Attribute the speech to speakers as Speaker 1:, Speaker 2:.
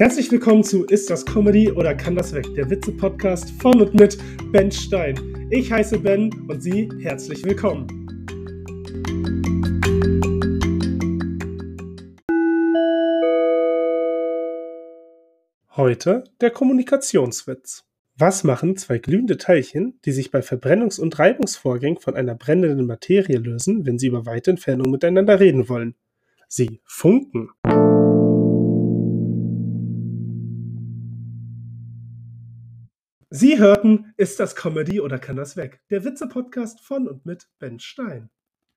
Speaker 1: Herzlich willkommen zu Ist das Comedy oder kann das weg? Der Witze-Podcast von und mit Ben Stein. Ich heiße Ben und Sie herzlich willkommen. Heute der Kommunikationswitz. Was machen zwei glühende Teilchen, die sich bei Verbrennungs- und Reibungsvorgängen von einer brennenden Materie lösen, wenn sie über weite Entfernung miteinander reden wollen? Sie funken. Sie hörten Ist das Comedy oder kann das weg? Der Witze-Podcast von und mit Ben Stein.